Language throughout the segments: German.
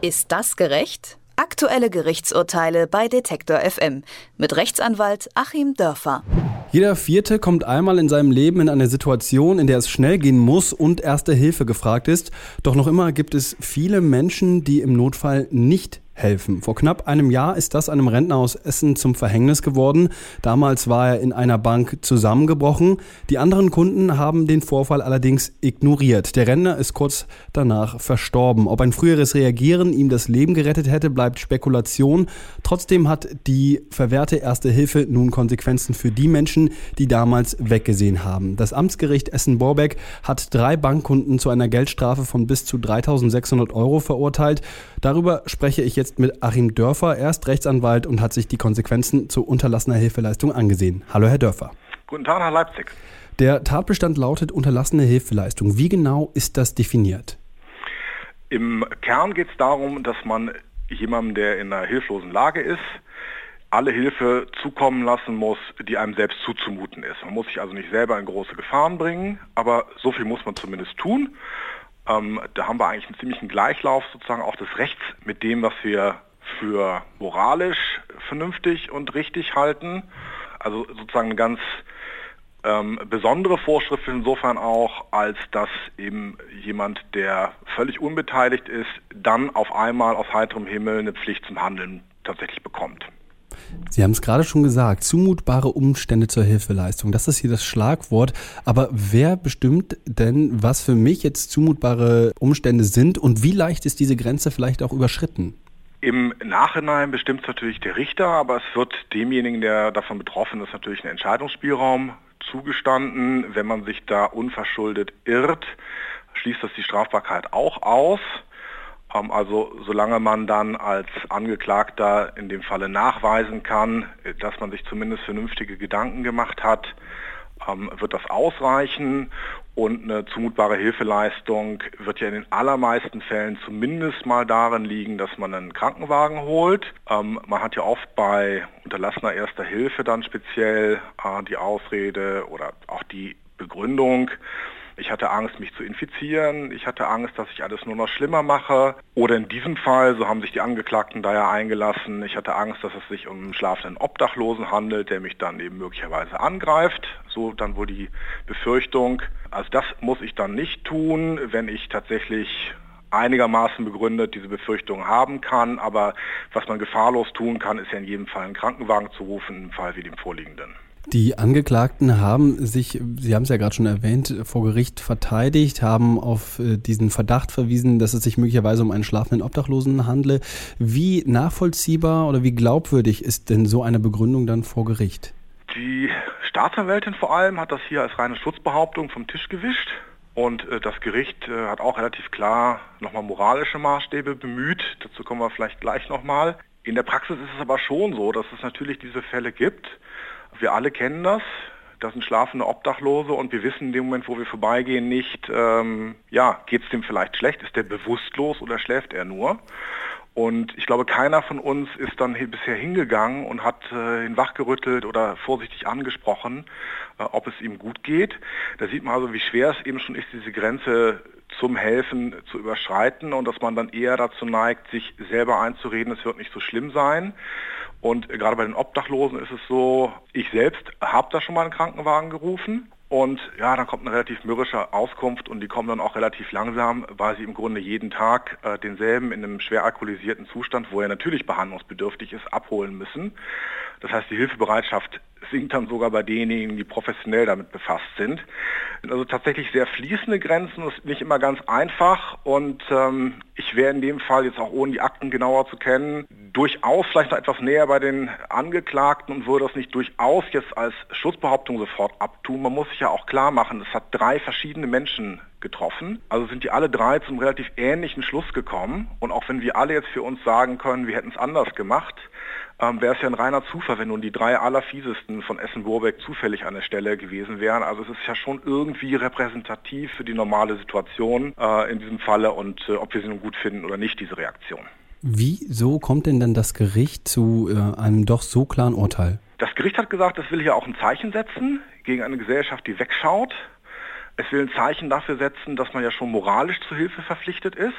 Ist das gerecht? Aktuelle Gerichtsurteile bei Detektor FM mit Rechtsanwalt Achim Dörfer. Jeder Vierte kommt einmal in seinem Leben in eine Situation, in der es schnell gehen muss und erste Hilfe gefragt ist. Doch noch immer gibt es viele Menschen, die im Notfall nicht helfen. Vor knapp einem Jahr ist das einem Rentner aus Essen zum Verhängnis geworden. Damals war er in einer Bank zusammengebrochen. Die anderen Kunden haben den Vorfall allerdings ignoriert. Der Rentner ist kurz danach verstorben. Ob ein früheres Reagieren ihm das Leben gerettet hätte, bleibt Spekulation. Trotzdem hat die verwehrte Erste Hilfe nun Konsequenzen für die Menschen, die damals weggesehen haben. Das Amtsgericht Essen-Borbeck hat drei Bankkunden zu einer Geldstrafe von bis zu 3600 Euro verurteilt. Darüber spreche ich jetzt mit Achim Dörfer. Er ist Rechtsanwalt und hat sich die Konsequenzen zu unterlassener Hilfeleistung angesehen. Hallo, Herr Dörfer. Guten Tag, Herr Leipzig. Der Tatbestand lautet unterlassene Hilfeleistung. Wie genau ist das definiert? Im Kern geht es darum, dass man jemandem, der in einer hilflosen Lage ist, alle Hilfe zukommen lassen muss, die einem selbst zuzumuten ist. Man muss sich also nicht selber in große Gefahren bringen, aber so viel muss man zumindest tun. Ähm, da haben wir eigentlich einen ziemlichen Gleichlauf sozusagen auch des Rechts mit dem, was wir für moralisch vernünftig und richtig halten. Also sozusagen eine ganz ähm, besondere Vorschrift insofern auch, als dass eben jemand, der völlig unbeteiligt ist, dann auf einmal aus heiterem Himmel eine Pflicht zum Handeln tatsächlich bekommt. Sie haben es gerade schon gesagt, zumutbare Umstände zur Hilfeleistung. Das ist hier das Schlagwort. Aber wer bestimmt denn, was für mich jetzt zumutbare Umstände sind und wie leicht ist diese Grenze vielleicht auch überschritten? Im Nachhinein bestimmt es natürlich der Richter, aber es wird demjenigen, der davon betroffen ist, natürlich ein Entscheidungsspielraum zugestanden. Wenn man sich da unverschuldet irrt, schließt das die Strafbarkeit auch aus. Ähm, also solange man dann als Angeklagter in dem Falle nachweisen kann, äh, dass man sich zumindest vernünftige Gedanken gemacht hat, ähm, wird das ausreichen und eine zumutbare Hilfeleistung wird ja in den allermeisten Fällen zumindest mal darin liegen, dass man einen Krankenwagen holt. Ähm, man hat ja oft bei unterlassener erster Hilfe dann speziell äh, die Ausrede oder auch die Begründung, ich hatte Angst, mich zu infizieren. Ich hatte Angst, dass ich alles nur noch schlimmer mache. Oder in diesem Fall, so haben sich die Angeklagten da ja eingelassen, ich hatte Angst, dass es sich um einen schlafenden Obdachlosen handelt, der mich dann eben möglicherweise angreift. So dann wohl die Befürchtung. Also das muss ich dann nicht tun, wenn ich tatsächlich einigermaßen begründet diese Befürchtung haben kann. Aber was man gefahrlos tun kann, ist ja in jedem Fall einen Krankenwagen zu rufen, im Fall wie dem vorliegenden. Die Angeklagten haben sich, Sie haben es ja gerade schon erwähnt, vor Gericht verteidigt, haben auf äh, diesen Verdacht verwiesen, dass es sich möglicherweise um einen schlafenden Obdachlosen handle. Wie nachvollziehbar oder wie glaubwürdig ist denn so eine Begründung dann vor Gericht? Die Staatsanwältin vor allem hat das hier als reine Schutzbehauptung vom Tisch gewischt. Und äh, das Gericht äh, hat auch relativ klar nochmal moralische Maßstäbe bemüht. Dazu kommen wir vielleicht gleich nochmal. In der Praxis ist es aber schon so, dass es natürlich diese Fälle gibt, wir alle kennen das. Das sind schlafende Obdachlose und wir wissen in dem Moment, wo wir vorbeigehen, nicht, ähm, ja, geht es dem vielleicht schlecht? Ist der bewusstlos oder schläft er nur? Und ich glaube, keiner von uns ist dann bisher hingegangen und hat äh, ihn wachgerüttelt oder vorsichtig angesprochen, äh, ob es ihm gut geht. Da sieht man also, wie schwer es eben schon ist, diese Grenze zum Helfen zu überschreiten und dass man dann eher dazu neigt, sich selber einzureden, es wird nicht so schlimm sein. Und gerade bei den Obdachlosen ist es so, ich selbst habe da schon mal einen Krankenwagen gerufen und ja, dann kommt eine relativ mürrische Auskunft und die kommen dann auch relativ langsam, weil sie im Grunde jeden Tag äh, denselben in einem schwer alkoholisierten Zustand, wo er natürlich behandlungsbedürftig ist, abholen müssen. Das heißt, die Hilfebereitschaft sinkt dann sogar bei denjenigen, die professionell damit befasst sind. Also tatsächlich sehr fließende Grenzen, das ist nicht immer ganz einfach und ähm, ich wäre in dem Fall jetzt auch ohne die Akten genauer zu kennen, durchaus vielleicht noch etwas näher bei den Angeklagten und würde das nicht durchaus jetzt als Schutzbehauptung sofort abtun. Man muss sich ja auch klar machen, es hat drei verschiedene Menschen getroffen. Also sind die alle drei zum relativ ähnlichen Schluss gekommen. Und auch wenn wir alle jetzt für uns sagen können, wir hätten es anders gemacht, ähm, wäre es ja ein reiner Zufall, wenn nun die drei allerfiesesten von Essen-Burbeck zufällig an der Stelle gewesen wären. Also es ist ja schon irgendwie repräsentativ für die normale Situation äh, in diesem Falle und äh, ob wir sie nun gut finden oder nicht, diese Reaktion. Wieso kommt denn dann das Gericht zu äh, einem doch so klaren Urteil? Das Gericht hat gesagt, es will hier auch ein Zeichen setzen gegen eine Gesellschaft, die wegschaut. Es will ein Zeichen dafür setzen, dass man ja schon moralisch zur Hilfe verpflichtet ist.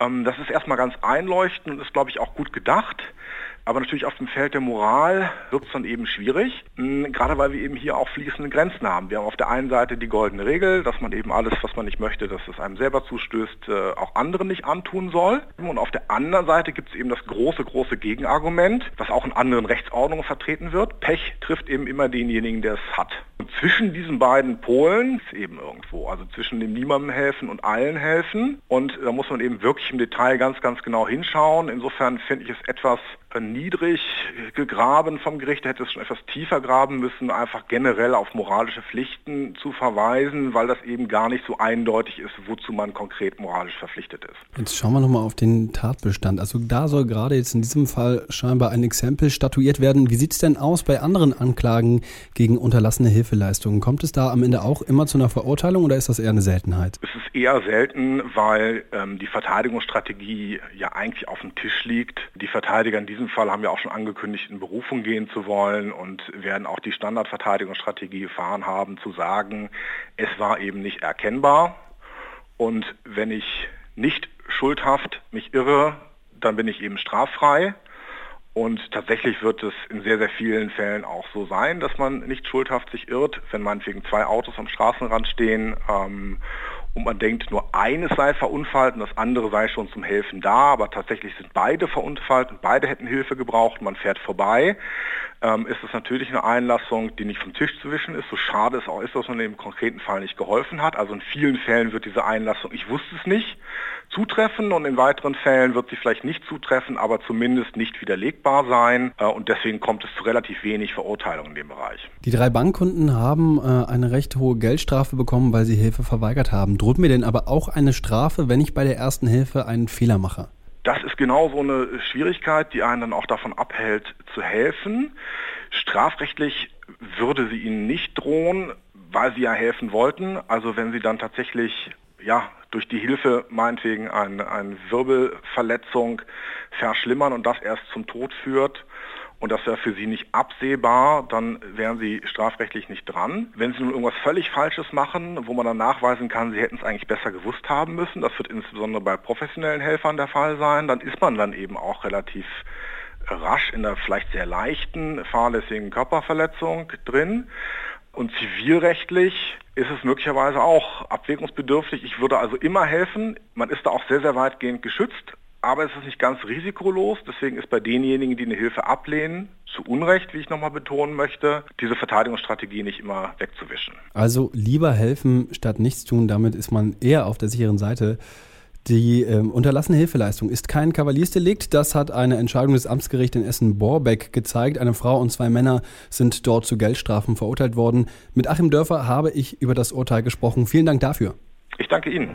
Ähm, das ist erstmal ganz einleuchtend und ist, glaube ich, auch gut gedacht. Aber natürlich auf dem Feld der Moral wird es dann eben schwierig, hm, gerade weil wir eben hier auch fließende Grenzen haben. Wir haben auf der einen Seite die goldene Regel, dass man eben alles, was man nicht möchte, dass es einem selber zustößt, äh, auch anderen nicht antun soll. Und auf der anderen Seite gibt es eben das große, große Gegenargument, was auch in anderen Rechtsordnungen vertreten wird. Pech trifft eben immer denjenigen, der es hat. Und zwischen diesen beiden Polen ist eben irgendwo, also zwischen dem niemandem helfen und allen helfen. Und da muss man eben wirklich im Detail ganz, ganz genau hinschauen. Insofern finde ich es etwas niedrig gegraben vom Gericht, hätte es schon etwas tiefer graben müssen, einfach generell auf moralische Pflichten zu verweisen, weil das eben gar nicht so eindeutig ist, wozu man konkret moralisch verpflichtet ist. Jetzt schauen wir nochmal auf den Tatbestand. Also da soll gerade jetzt in diesem Fall scheinbar ein Exempel statuiert werden. Wie sieht es denn aus bei anderen Anklagen gegen unterlassene Hilfeleistungen? Kommt es da am Ende auch immer zu einer Verurteilung oder ist das eher eine Seltenheit? Es ist eher selten, weil ähm, die Verteidigungsstrategie ja eigentlich auf dem Tisch liegt. Die Verteidiger in diesem diesem Fall haben wir auch schon angekündigt, in Berufung gehen zu wollen und werden auch die Standardverteidigungsstrategie gefahren haben, zu sagen, es war eben nicht erkennbar. Und wenn ich nicht schuldhaft mich irre, dann bin ich eben straffrei. Und tatsächlich wird es in sehr, sehr vielen Fällen auch so sein, dass man nicht schuldhaft sich irrt, wenn meinetwegen zwei Autos am Straßenrand stehen ähm, und man denkt, nur eines sei verunfallt und das andere sei schon zum Helfen da, aber tatsächlich sind beide verunfallt und beide hätten Hilfe gebraucht, man fährt vorbei, ähm, ist es natürlich eine Einlassung, die nicht vom Tisch zu wischen ist, so schade es auch ist, dass man im konkreten Fall nicht geholfen hat. Also in vielen Fällen wird diese Einlassung, ich wusste es nicht, zutreffen und in weiteren Fällen wird sie vielleicht nicht zutreffen, aber zumindest nicht widerlegbar sein äh, und deswegen kommt es zu relativ wenig Verurteilungen in dem Bereich. Die drei Bankkunden haben äh, eine recht hohe Geldstrafe bekommen, weil sie Hilfe verweigert haben. Droht mir denn aber auch eine Strafe, wenn ich bei der ersten Hilfe einen Fehler mache? Das ist genau so eine Schwierigkeit, die einen dann auch davon abhält, zu helfen. Strafrechtlich würde sie ihnen nicht drohen, weil sie ja helfen wollten. Also wenn sie dann tatsächlich ja, durch die Hilfe meinetwegen eine, eine Wirbelverletzung verschlimmern und das erst zum Tod führt, und das wäre für Sie nicht absehbar, dann wären Sie strafrechtlich nicht dran. Wenn Sie nun irgendwas völlig Falsches machen, wo man dann nachweisen kann, Sie hätten es eigentlich besser gewusst haben müssen, das wird insbesondere bei professionellen Helfern der Fall sein, dann ist man dann eben auch relativ rasch in der vielleicht sehr leichten fahrlässigen Körperverletzung drin. Und zivilrechtlich ist es möglicherweise auch abwägungsbedürftig. Ich würde also immer helfen. Man ist da auch sehr, sehr weitgehend geschützt. Aber es ist nicht ganz risikolos. Deswegen ist bei denjenigen, die eine Hilfe ablehnen, zu Unrecht, wie ich nochmal betonen möchte, diese Verteidigungsstrategie nicht immer wegzuwischen. Also lieber helfen statt nichts tun. Damit ist man eher auf der sicheren Seite. Die ähm, unterlassene Hilfeleistung ist kein Kavaliersdelikt. Das hat eine Entscheidung des Amtsgerichts in Essen-Borbeck gezeigt. Eine Frau und zwei Männer sind dort zu Geldstrafen verurteilt worden. Mit Achim Dörfer habe ich über das Urteil gesprochen. Vielen Dank dafür. Ich danke Ihnen.